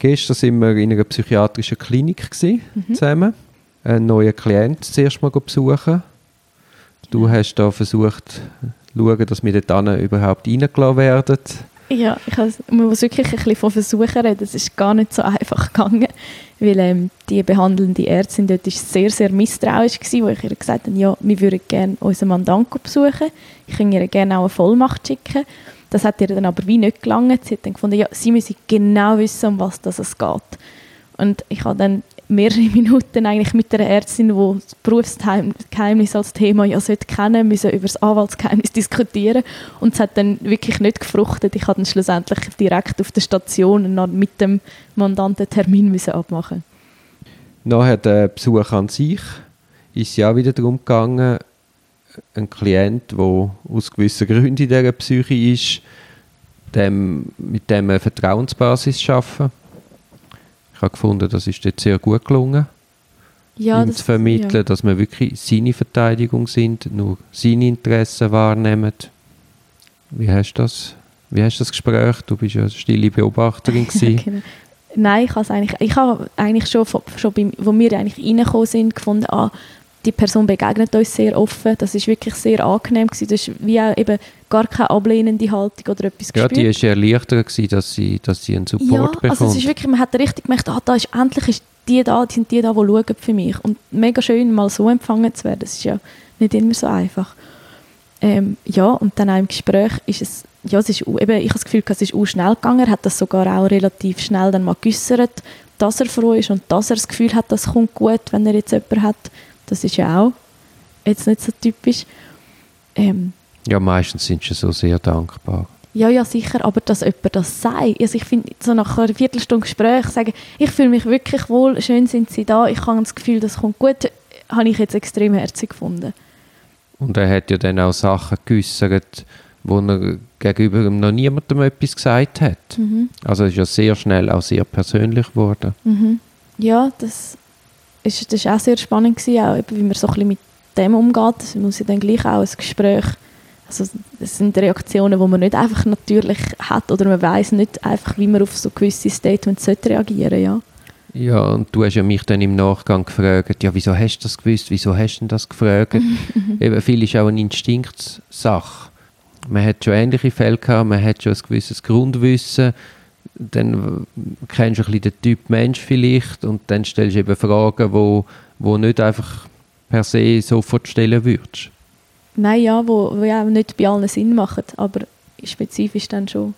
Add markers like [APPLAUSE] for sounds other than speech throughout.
Gestern waren wir in einer psychiatrischen Klinik gewesen, Mhm. zusammen. Einen neuen Klient zuerst mal besuchen. Du hast da versucht, zu schauen, dass wir dort überhaupt reingelassen werden. Ja, ich has, man muss wirklich ein bisschen von Versuchen reden. Es ist gar nicht so einfach gegangen, weil ähm, die behandelnde Ärztin dort ist sehr, sehr misstrauisch gewesen, wo ich ihr gesagt habe, ja, wir würden gerne unseren Mandanten besuchen. Ich kann ihr gerne auch eine Vollmacht schicken. Das hat ihr dann aber wie nicht gelangt. Sie hat dann gefunden, ja, sie müssen genau wissen, um was es geht. Und ich habe dann mehrere [LAUGHS] Minuten eigentlich mit der Ärztin, die das Berufsgeheimnis als Thema ja sollte kennen, müssen über das Anwaltsgeheimnis [LAUGHS] diskutieren und es hat dann wirklich nicht gefruchtet. Ich habe dann schlussendlich direkt auf der Station mit dem Mandanten Termin müssen abmachen. Nachher der Besuch an sich ist ja wieder darum gegangen, ein Klient, der aus gewissen Gründen in dieser Psyche ist, dem, mit dem eine Vertrauensbasis schaffen. Ich habe gefunden, das ist dort sehr gut gelungen, Ja, ihm zu vermitteln, dass wir wirklich seine Verteidigung sind, nur seine Interessen wahrnehmen. Wie hast du das? Wie hast du das Gespräch? Du bist ja eine stille Beobachterin. [LAUGHS] Genau. Nein, ich habe eigentlich, ich habe eigentlich schon, schon beim, wo wir eigentlich reingekommen sind, gefunden, ah, die Person begegnet uns sehr offen. Das ist wirklich sehr angenehm gewesen. Das ist wie auch eben gar keine ablehnende Haltung oder etwas Ja, gespürt. die ist erleichtert gewesen, dass sie, dass sie einen Ja, Support bekommt. also es ist wirklich, man hat richtig gemerkt, ah, da ist, endlich ist die da, die sind die da, die schauen für mich. Und mega schön, mal so empfangen zu werden, das ist ja nicht immer so einfach. Ähm, ja, und dann auch im Gespräch ist es, ja, es ist, eben, ich habe das Gefühl, es ist auch schnell gegangen, er hat das sogar auch relativ schnell dann mal geäussert, dass er froh ist und dass er das Gefühl hat, das kommt gut, wenn er jetzt jemanden hat. Das ist ja auch jetzt nicht so typisch. Ähm, Ja, meistens sind sie so sehr dankbar. ja, ja, sicher, aber dass jemand das sagt. Also ich finde, so nach einer Viertelstunde Gespräch sagen, ich fühle mich wirklich wohl, schön sind Sie da, ich habe das Gefühl, das kommt gut, habe ich jetzt extrem herzig gefunden. Und er hat ja dann auch Sachen geäussert, wo er gegenüber noch niemandem etwas gesagt hat. Also es ist ja sehr schnell auch sehr persönlich geworden. Mhm. Ja, das ist, das ist auch sehr spannend gewesen, auch wie man so ein bisschen mit dem umgeht. Es muss ja dann gleich auch ein Gespräch, also das sind Reaktionen, die man nicht einfach natürlich hat oder man weiß nicht einfach, wie man auf so gewisse Statements sollte reagieren ja. Ja, und du hast ja mich dann im Nachgang gefragt, ja, wieso hast du das gewusst, wieso hast du das gefragt? [LAUGHS] Eben, viel ist auch eine Instinktsache. Man hat schon ähnliche Fälle gehabt, man hat schon ein gewisses Grundwissen, dann kennst du ein bisschen den Typ Mensch vielleicht und dann stellst du eben Fragen, wo, wo nicht einfach per se sofort stellen würdest. Nein, ja, wo, wo ja nicht bei allen Sinn machen, aber spezifisch dann schon.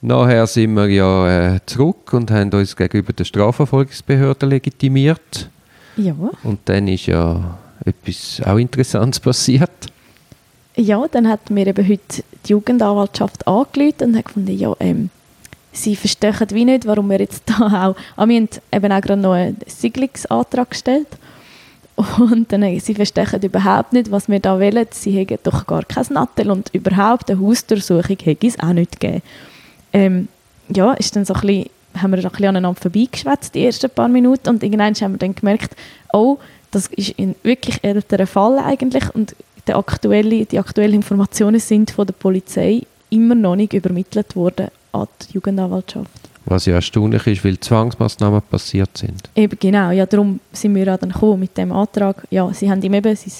Nachher sind wir ja äh, zurück und haben uns gegenüber der Strafverfolgungsbehörde legitimiert. Ja. Und dann ist ja etwas auch Interessantes passiert. Ja, dann hat mir eben heute die Jugendanwaltschaft angerufen und hat gefunden, ja, ähm, sie verstehen wie nicht, warum wir jetzt da auch, ah, wir haben eben auch gerade noch einen Siedlungsantrag gestellt und dann haben sie verstehen überhaupt nicht, was wir da wollen. Sie haben doch gar kein Nattel und überhaupt eine Hausdurchsuchung hätte es auch nicht gegeben. Ähm, ja, ist dann so ein bisschen, haben wir ein bisschen aneinander vorbeigeschwätzt, die ersten paar Minuten und irgendwann haben wir dann gemerkt, oh, das ist ein wirklich älterer Fall eigentlich und die aktuelle, die aktuellen Informationen sind von der Polizei immer noch nicht übermittelt worden an die Jugendanwaltschaft. Was ja erstaunlich ist, weil Zwangsmaßnahmen passiert sind. Eben genau, ja, darum sind wir ja dann gekommen mit dem Antrag. Ja, sie haben ihm eben sein,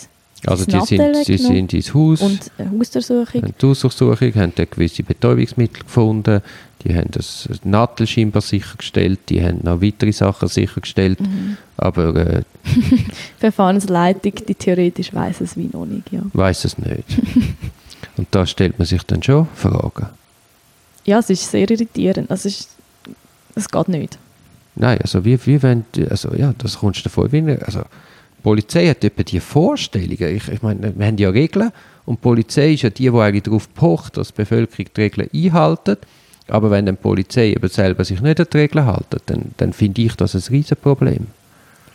Also die sind, sie sind ins Haus, und eine Hausdurchsuchung. die Hausdurchsuchung, haben dort gewisse Betäubungsmittel gefunden, die haben das Nattel scheinbar sichergestellt, die haben noch weitere Sachen sichergestellt, Mhm. aber äh, [LAUGHS] Verfahrensleitung, die theoretisch weiß es wie noch nicht, ja. weiß es nicht. [LAUGHS] Und da stellt man sich dann schon Fragen. Ja, es ist sehr irritierend. Also es, ist, es geht nicht. Nein, also wie, wie wenn, also ja, das kommst du dir vor, wie also die Polizei hat etwa die Vorstellungen, ich, ich meine, wir haben ja Regeln und die Polizei ist ja die, die eigentlich darauf pocht, dass die Bevölkerung die Regeln einhalten, aber wenn dann die Polizei eben selber sich nicht an die Regeln hält, dann, dann finde ich das ein Riesenproblem.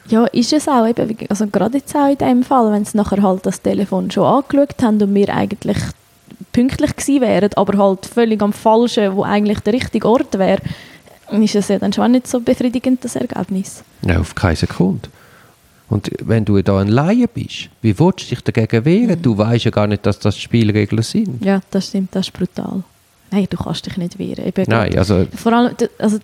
Ja, ist es auch. Eben, also gerade jetzt auch in dem Fall, wenn sie nachher halt das Telefon schon angeschaut haben und wir eigentlich pünktlich gewesen wären, aber halt völlig am Falschen, wo eigentlich der richtige Ort wäre, ist es ja dann schon nicht so befriedigend, das Ergebnis. Ja, auf keine Sekunde. Und wenn du da ein Laie bist, wie willst du dich dagegen wehren? Du weißt ja gar nicht, dass das Spielregeln sind. Ja, das stimmt, das ist brutal. Nein, du kannst dich nicht wehren. Eben Nein, gerade- also Vor allem, also,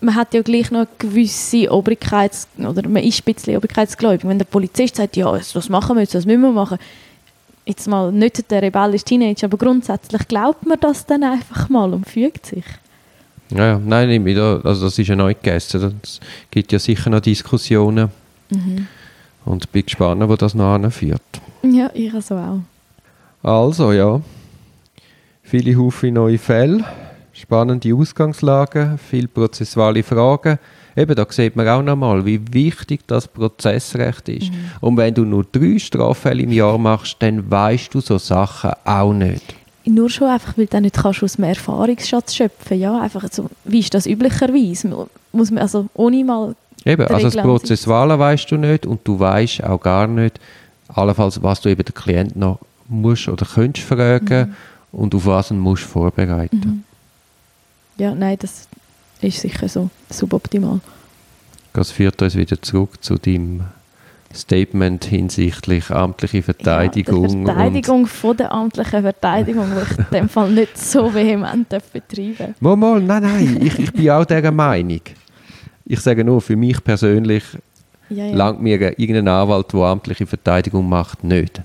man hat ja gleich noch eine gewisse Obrigkeits- oder man ist ein bisschen obrigkeitsgläubig. Wenn der Polizist sagt, ja, das machen wir jetzt, das müssen wir machen, jetzt mal nicht der rebellische Teenager, aber grundsätzlich glaubt man das dann einfach mal und fügt sich. Ja, ja. nein, nicht wieder. Also das ist ja neu gegessen. Es gibt ja sicher noch Diskussionen. Mhm. Und bin gespannt, wo das noch anführt. Ja, ich so auch. Also, ja. Viele Haufen neue Fälle, spannende Ausgangslagen, viele prozessuale Fragen. Eben, da sieht man auch nochmal, wie wichtig das Prozessrecht ist. Mhm. Und wenn du nur drei Straffälle im Jahr machst, dann weißt du so Sachen auch nicht. Nur schon einfach, weil du nicht kannst aus dem Erfahrungsschatz schöpfen Ja, einfach so, wie ist das üblicherweise? Muss man, also ohne mal Eben, also das. Prozessuale weißt du nicht und du weißt auch gar nicht, allenfalls, was du eben den Klient noch musst oder könntest fragen Mhm. und auf was du musst vorbereiten. Mhm. Ja, nein, das ist sicher so suboptimal. Das führt uns wieder zurück zu deinem Statement hinsichtlich amtliche Verteidigung. Ja, die Verteidigung von der amtlichen Verteidigung, die ich in dem Fall nicht so vehement betreiben mal, mal, nein, nein, ich, ich bin auch dieser Meinung. Ich sage nur, für mich persönlich ja, ja. langt mir irgendein Anwalt, der amtliche Verteidigung macht, nicht.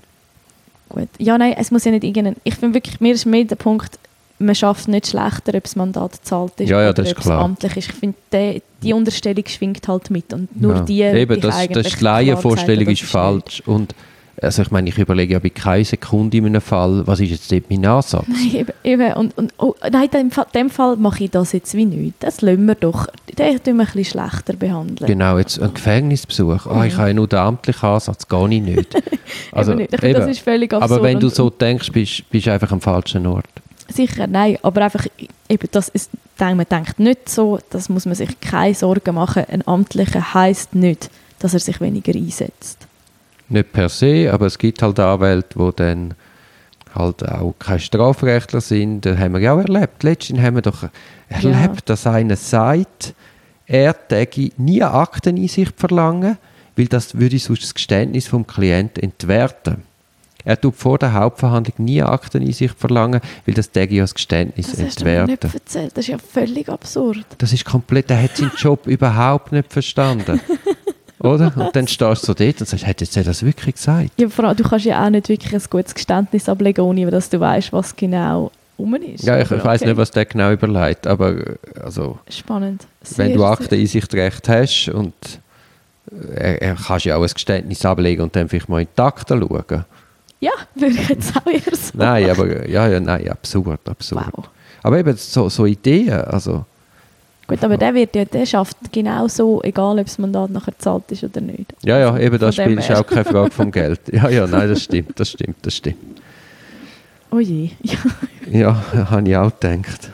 Gut. Ja, nein, es muss ja nicht irgendein... Ich finde wirklich, mir ist mehr der Punkt, man schafft nicht schlechter, ob das Mandat zahlt ist Ja, ja, oder ob es amtlich ist. Ich finde, die, die Unterstellung schwingt halt mit und nur Ja. die Eben, das, eigentlich das die Laienvorstellung ist falsch. Und also ich meine, ich überlege ja bei keiner Sekunde in einem Fall, was ist jetzt dort mein Ansatz? [LAUGHS] Nein, eben, eben. Und, und, oh, nein, in dem Fall, mache ich das jetzt wie nicht. Das lassen wir doch. Den tun wir ein bisschen schlechter behandeln. Genau, jetzt ein Gefängnisbesuch. Ah, ich Mhm. habe ja nur den amtlichen Ansatz, gar nicht. [LAUGHS] nicht. Also, eben nicht. Ich finde, das ist völlig absurd. Aber wenn du so denkst, bist du einfach am falschen Ort. Sicher, nein. Aber einfach, eben, das ist, man denkt nicht so, das muss man sich keine Sorgen machen. Ein Amtlicher heisst nicht, dass er sich weniger einsetzt. Nicht per se, aber es gibt halt Anwälte, die dann halt auch keine Strafrechtler sind. Das haben wir ja auch erlebt. Letztens haben wir doch erlebt, dass einer sagt, er täge nie Akteneinsicht verlangen, weil das würde sonst das Geständnis vom Klienten entwerten. Er tut vor der Hauptverhandlung nie Akteneinsicht verlangen, weil das täge ja das Geständnis Das hast du nicht erzählt. Das ist ja völlig absurd. Das ist komplett, er hat seinen Job [LAUGHS] überhaupt nicht verstanden. Oder? Und dann stehst du so dort und sagst, hat jetzt er das wirklich gesagt? Ja, vor allem, du kannst ja auch nicht wirklich ein gutes Geständnis ablegen, ohne dass du weißt, was genau um ist. Ja, ich, ich weiß okay. nicht, was der genau überlegt, aber äh, also, Spannend. wenn Sehr, du sehr- Akteneinsichtrecht hast und äh, er kannst ja auch ein Geständnis ablegen und dann vielleicht mal in die Akten schauen. Ja, würde ich jetzt auch eher so Nein, aber ja, ja, nein, absurd, absurd. Wow. Aber eben so, so Ideen, also Gut, aber der, wird ja, der schafft genau so, egal ob das Mandat nachher gezahlt ist oder nicht. ja, ja, eben das Spiel ist auch keine Frage vom [LAUGHS] Geld. Ja, ja, nein, das stimmt, das stimmt, das stimmt. Oh je. [LAUGHS] Ja. Ja, habe ich auch gedacht.